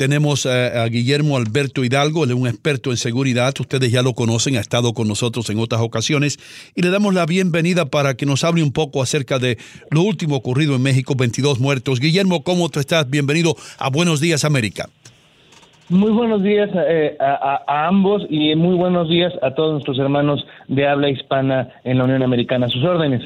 Tenemos a, Guillermo Alberto Hidalgo, él es un experto en seguridad, ustedes ya lo conocen, ha estado con nosotros en otras ocasiones, y le damos la bienvenida para que nos hable un poco acerca de lo último ocurrido en México, 22 muertos. Guillermo, ¿cómo tú estás? Bienvenido a Buenos Días América. Muy buenos días eh, a, ambos y muy buenos días a todos nuestros hermanos de habla hispana en la Unión Americana. sus órdenes.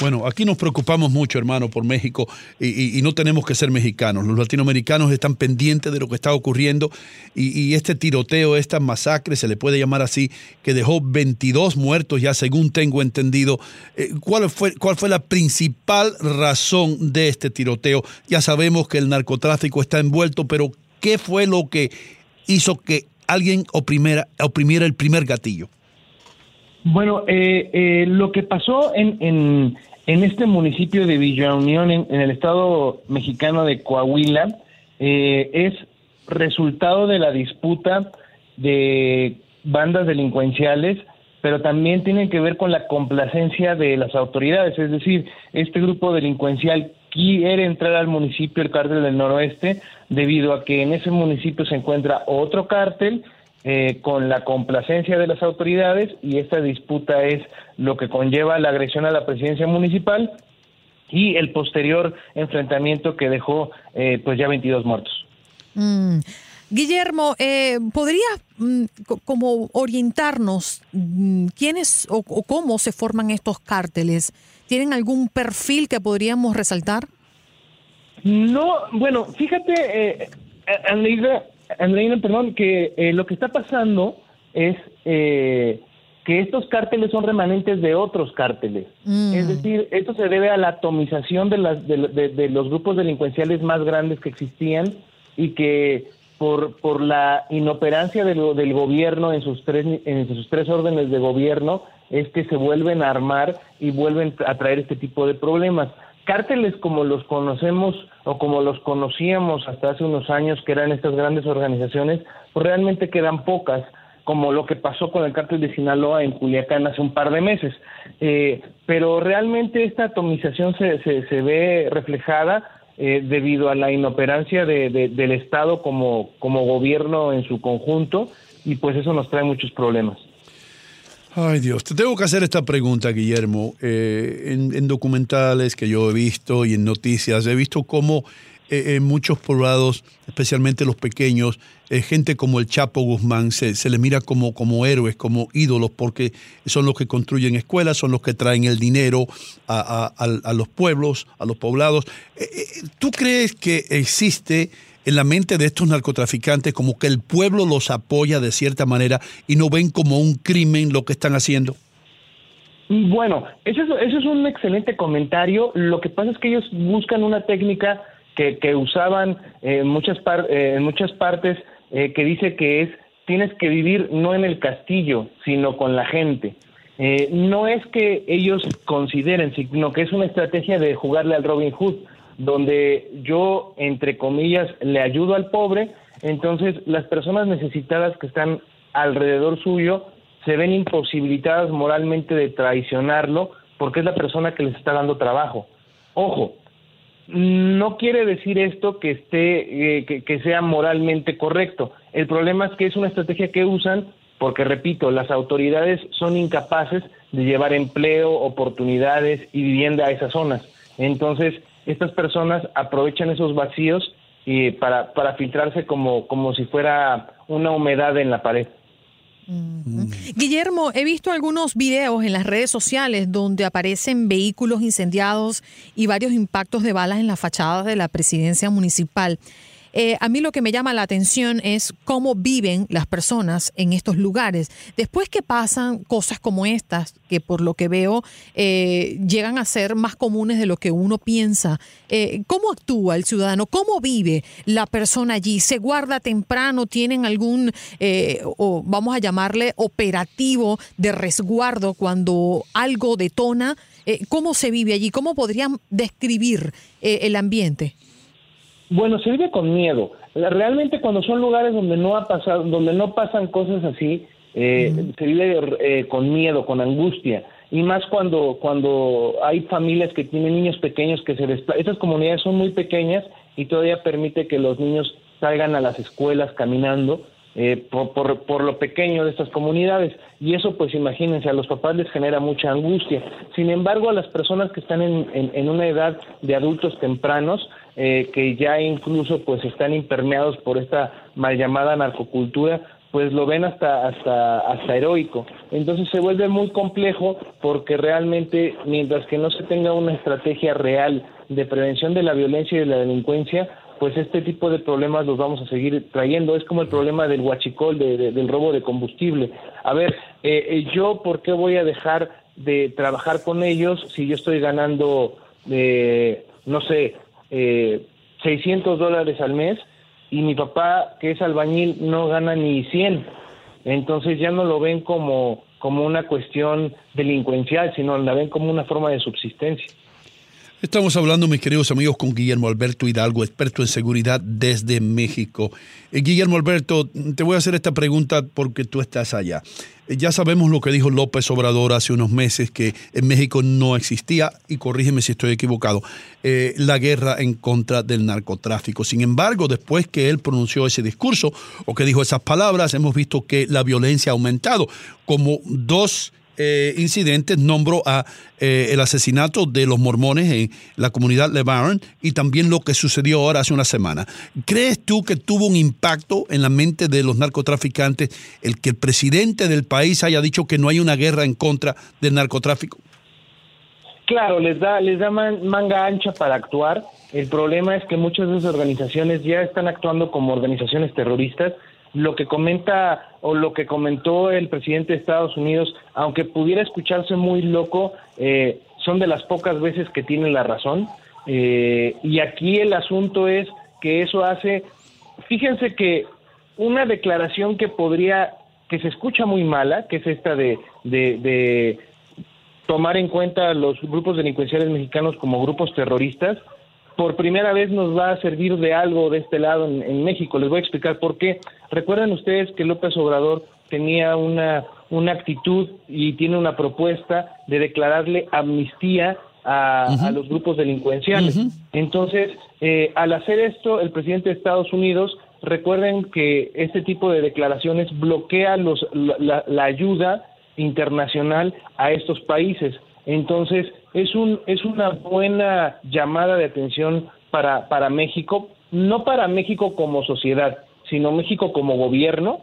Bueno, aquí nos preocupamos mucho, hermano, por México y, no tenemos que ser mexicanos. Los latinoamericanos están pendientes de lo que está ocurriendo y, este tiroteo, esta masacre, se le puede llamar así, que dejó 22 muertos ya según tengo entendido. Eh, ¿cuál, fue, ¿Cuál fue la principal razón de este tiroteo? Ya sabemos que el narcotráfico está envuelto, pero ¿Qué fue lo que hizo que alguien oprimiera, oprimiera el primer gatillo? Bueno, eh, eh, lo que pasó en, este municipio de Villa Unión, en, el estado mexicano de Coahuila, eh, es resultado de la disputa de bandas delincuenciales, pero también tiene que ver con la complacencia de las autoridades, es decir, este grupo delincuencial quiere entrar al municipio el cártel del noroeste debido a que en ese municipio se encuentra otro cártel eh, con la complacencia de las autoridades y esta disputa es lo que conlleva la agresión a la presidencia municipal y el posterior enfrentamiento que dejó eh, pues ya 22 muertos. Mm. Guillermo, eh, ¿podrías mm, como orientarnos mm, quiénes o, cómo se forman estos cárteles? ¿Tienen algún perfil que podríamos resaltar? No, bueno, fíjate, eh, Andreina, perdón, que eh, lo que está pasando es eh, que estos cárteles son remanentes de otros cárteles. Mm. Es decir, esto se debe a la atomización de, las, de, los grupos delincuenciales más grandes que existían y que por, por la inoperancia de del gobierno en sus, tres, en sus tres órdenes de gobierno, es que se vuelven a armar y vuelven a traer este tipo de problemas. Cárteles como los conocemos o como los conocíamos hasta hace unos años, que eran estas grandes organizaciones, pues realmente quedan pocas, como lo que pasó con el cártel de Sinaloa en Culiacán hace un par de meses. Eh, pero realmente esta atomización se, se, ve reflejada eh, debido a la inoperancia del Estado como, como gobierno en su conjunto y pues eso nos trae muchos problemas. Ay Dios, te tengo que hacer esta pregunta, Guillermo. Eh, en, documentales que yo he visto y en noticias, he visto cómo eh, en muchos poblados, especialmente los pequeños, eh, gente como el Chapo Guzmán se, se, le mira como, como héroes, como ídolos, porque son los que construyen escuelas, son los que traen el dinero a, a los pueblos, a los poblados. ¿Tú crees que existe en la mente de estos narcotraficantes como que el pueblo los apoya de cierta manera y no ven como un crimen lo que están haciendo? Bueno, eso es, es un excelente comentario. Lo que pasa es que ellos buscan una técnica que, que usaban en muchas, eh, en muchas partes eh, que dice que es tienes que vivir no en el castillo, sino con la gente. Eh, no es que ellos consideren, sino que es una estrategia de jugarle al Robin Hood donde yo, entre comillas, le ayudo al pobre, entonces las personas necesitadas que están alrededor suyo se ven imposibilitadas moralmente de traicionarlo porque es la persona que les está dando trabajo. Ojo, no quiere decir esto que esté eh, que, sea moralmente correcto. El problema es que es una estrategia que usan porque repito, las autoridades son incapaces de llevar empleo, oportunidades y vivienda a esas zonas. Entonces, estas personas aprovechan esos vacíos y para, para filtrarse como, como si fuera una humedad en la pared. Guillermo, he visto algunos videos en las redes sociales donde aparecen vehículos incendiados y varios impactos de balas en las fachadas de la presidencia municipal. Eh, a mí lo que me llama la atención es cómo viven las personas en estos lugares. Después que pasan cosas como estas, que por lo que veo eh, llegan a ser más comunes de lo que uno piensa, eh, ¿cómo actúa el ciudadano? ¿Cómo vive la persona allí? ¿Se guarda temprano? ¿Tienen algún, o vamos a llamarle, operativo de resguardo cuando algo detona? ¿Cómo se vive allí? ¿Cómo podrían describir el ambiente? Bueno, se vive con miedo. Realmente cuando son lugares donde no ha pasado, donde no pasan cosas así, eh, se vive eh, con miedo, con angustia. Y más cuando, cuando hay familias que tienen niños pequeños que se desplazan. Estas comunidades son muy pequeñas y todavía permite que los niños salgan a las escuelas caminando eh, por, por, lo pequeño de estas comunidades. Y eso, pues imagínense, a los papás les genera mucha angustia. Sin embargo, a las personas que están en, en, una edad de adultos tempranos, eh, que ya incluso pues están impermeados por esta mal llamada narcocultura, pues lo ven hasta hasta hasta heroico. Entonces se vuelve muy complejo porque realmente mientras que no se tenga una estrategia real de prevención de la violencia y de la delincuencia, pues este tipo de problemas los vamos a seguir trayendo. Es como el problema del huachicol, del robo de combustible. A ver, eh, eh, yo, ¿por qué voy a dejar de trabajar con ellos si yo estoy ganando, eh, no sé, eh, 600 dólares al mes y mi papá, que es albañil, no gana ni 100? Entonces ya no lo ven como, como una cuestión delincuencial, sino la ven como una forma de subsistencia. Estamos hablando, mis queridos amigos, con Guillermo Alberto Hidalgo, experto en seguridad desde México. Eh, Guillermo Alberto, te voy a hacer esta pregunta porque tú estás allá. Eh, ya sabemos lo que dijo López Obrador hace unos meses, que en México no existía, y corrígeme si estoy equivocado, eh, la guerra en contra del narcotráfico. Sin embargo, después que él pronunció ese discurso o que dijo esas palabras, hemos visto que la violencia ha aumentado, como dos eh, incidentes nombro a eh, el asesinato de los mormones en la comunidad LeBaron y también lo que sucedió ahora hace una semana. ¿Crees tú que tuvo un impacto en la mente de los narcotraficantes el que el presidente del país haya dicho que no hay una guerra en contra del narcotráfico? Claro, les da, les da manga ancha para actuar. El problema es que muchas de esas organizaciones ya están actuando como organizaciones terroristas lo que comenta o lo que comentó el presidente de Estados Unidos, aunque pudiera escucharse muy loco, eh, son de las pocas veces que tiene la razón. Eh, y aquí el asunto es que eso hace, fíjense que una declaración que podría, que se escucha muy mala, que es esta de, de, de tomar en cuenta los grupos delincuenciales mexicanos como grupos terroristas, por primera vez nos va a servir de algo de este lado en, México. Les voy a explicar por qué. Recuerden ustedes que López Obrador tenía una, una actitud y tiene una propuesta de declararle amnistía a, los grupos delincuenciales. Entonces, eh, al hacer esto, el presidente de Estados Unidos, recuerden que este tipo de declaraciones bloquea los, la ayuda internacional a estos países. Entonces, es, un, es una buena llamada de atención para, para México, no para México como sociedad, sino México como gobierno,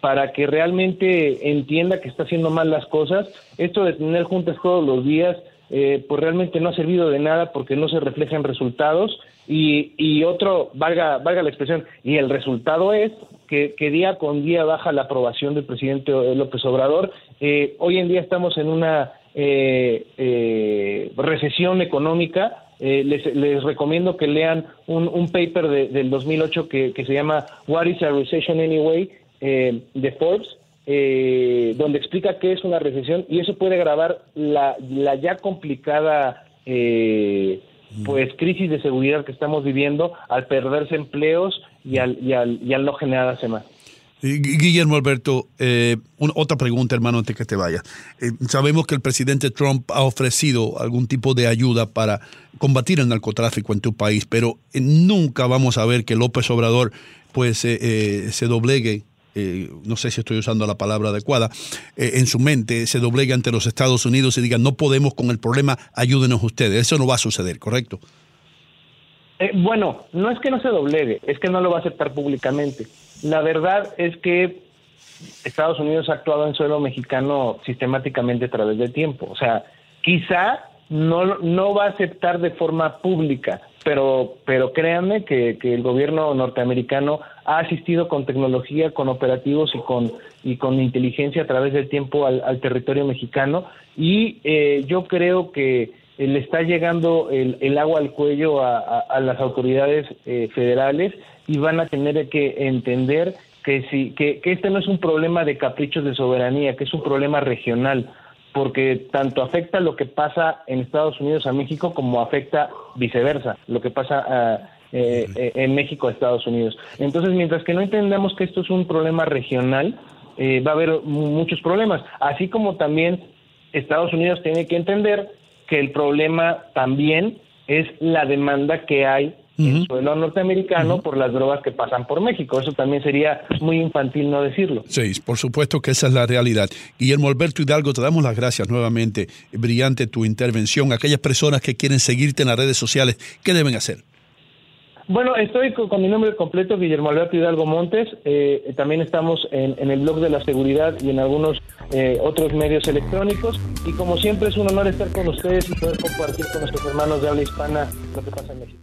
para que realmente entienda que está haciendo mal las cosas. Esto de tener juntas todos los días, eh, pues realmente no ha servido de nada porque no se reflejan resultados. Y, y otro, valga, valga la expresión, y el resultado es que, que día con día baja la aprobación del presidente López Obrador. Eh, hoy en día estamos en una eh, eh, recesión económica, eh, les, les, recomiendo que lean un, un paper de, del 2008 que, que, se llama What is a Recession Anyway eh, de Forbes, eh, donde explica qué es una recesión y eso puede agravar la, la ya complicada pues crisis de seguridad que estamos viviendo al perderse empleos y al, y al, y al no generarse más. Guillermo Alberto, eh, otra pregunta, hermano, antes que te vayas. Eh, sabemos que el presidente Trump ha ofrecido algún tipo de ayuda para combatir el narcotráfico en tu país, pero eh, nunca vamos a ver que López Obrador pues se doblegue no sé si estoy usando la palabra adecuada, en su mente se doblegue ante los Estados Unidos y diga, no podemos con el problema, ayúdenos ustedes. Eso no va a suceder, ¿correcto? bueno, no es que no se doblegue, es que no lo va a aceptar públicamente. La verdad es que Estados Unidos ha actuado en suelo mexicano sistemáticamente a través del tiempo. O sea, quizá no, no va a aceptar de forma pública, pero, pero créanme que, que el gobierno norteamericano ha asistido con tecnología, con operativos y con, y con inteligencia a través del tiempo al, al territorio mexicano. Y eh, yo creo que le está llegando el, el agua al cuello a, a, las autoridades eh, federales y van a tener que entender que, si, que, que este no es un problema de caprichos de soberanía, que es un problema regional, porque tanto afecta lo que pasa en Estados Unidos a México como afecta viceversa, lo que pasa ah, eh, eh, en México a Estados Unidos. Entonces, mientras que no entendamos que esto es un problema regional, eh, va a haber muchos problemas, así como también Estados Unidos tiene que entender que el problema también es la demanda que hay en suelo norteamericano por las drogas que pasan por México. Eso también sería muy infantil no decirlo. Sí, por supuesto que esa es la realidad. Guillermo Alberto Hidalgo, te damos las gracias nuevamente. Brillante tu intervención. Aquellas personas que quieren seguirte en las redes sociales, ¿qué deben hacer? Bueno, estoy con, mi nombre completo, Guillermo Alberto Hidalgo Montes. Eh, también estamos en, el blog de la seguridad y en algunos eh, otros medios electrónicos. Y como siempre es un honor estar con ustedes y poder compartir con nuestros hermanos de habla hispana lo que pasa en México.